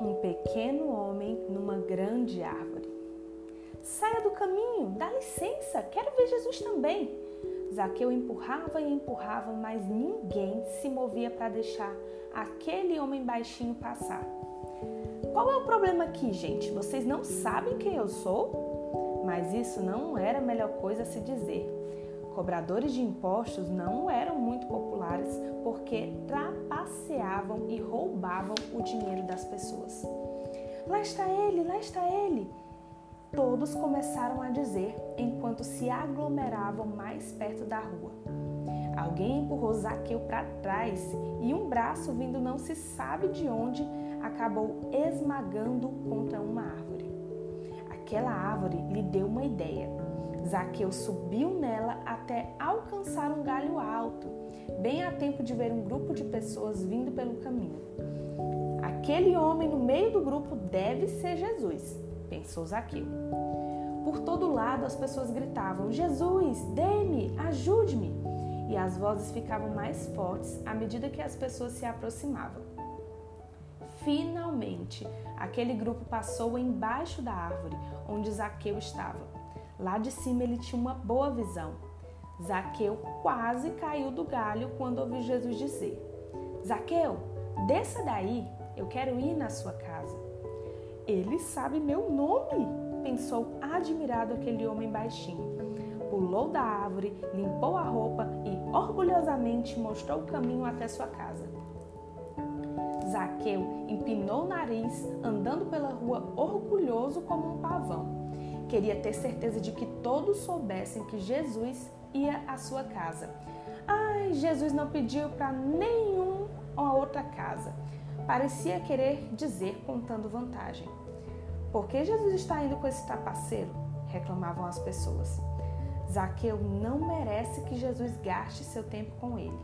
um pequeno homem numa grande árvore. Saia do caminho, dá licença, quero ver Jesus também. Zaqueu empurrava e empurrava, mas ninguém se movia para deixar aquele homem baixinho passar. Qual é o problema aqui, gente? Vocês não sabem quem eu sou? Mas isso não era a melhor coisa a se dizer, Cobradores de impostos não eram muito populares porque trapaceavam e roubavam o dinheiro das pessoas. Lá está ele, lá está ele! Todos começaram a dizer enquanto se aglomeravam mais perto da rua. Alguém empurrou Zaqueu para trás e um braço vindo não se sabe de onde acabou esmagando contra uma árvore. Aquela árvore lhe deu uma ideia. Zaqueu subiu nela até alcançar um galho alto, bem a tempo de ver um grupo de pessoas vindo pelo caminho. Aquele homem no meio do grupo deve ser Jesus, pensou Zaqueu. Por todo lado as pessoas gritavam: Jesus, dê-me, ajude-me! E as vozes ficavam mais fortes à medida que as pessoas se aproximavam. Finalmente, aquele grupo passou embaixo da árvore onde Zaqueu estava. Lá de cima ele tinha uma boa visão. Zaqueu quase caiu do galho quando ouviu Jesus dizer: Zaqueu, desça daí, eu quero ir na sua casa. Ele sabe meu nome, pensou admirado aquele homem baixinho. Pulou da árvore, limpou a roupa e orgulhosamente mostrou o caminho até sua casa. Zaqueu empinou o nariz, andando pela rua orgulhoso como um pavão. Queria ter certeza de que todos soubessem que Jesus ia à sua casa. Ai, Jesus não pediu para nenhum ou outra casa. Parecia querer dizer contando vantagem. Por que Jesus está indo com esse trapaceiro? reclamavam as pessoas. Zaqueu não merece que Jesus gaste seu tempo com ele.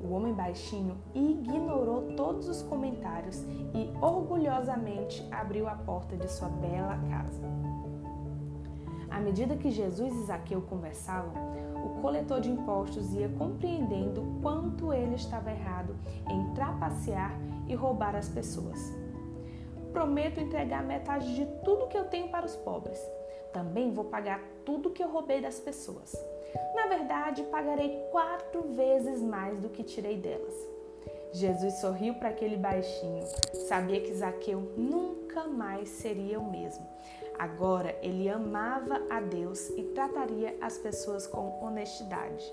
O homem baixinho ignorou todos os comentários e orgulhosamente abriu a porta de sua bela casa. À medida que Jesus e Zaqueu conversavam, o coletor de impostos ia compreendendo quanto ele estava errado em trapacear e roubar as pessoas. Prometo entregar metade de tudo que eu tenho para os pobres. Também vou pagar tudo que eu roubei das pessoas. Na verdade, pagarei quatro vezes mais do que tirei delas. Jesus sorriu para aquele baixinho. Sabia que Zaqueu nunca mais seria o mesmo. Agora ele amava a Deus e trataria as pessoas com honestidade.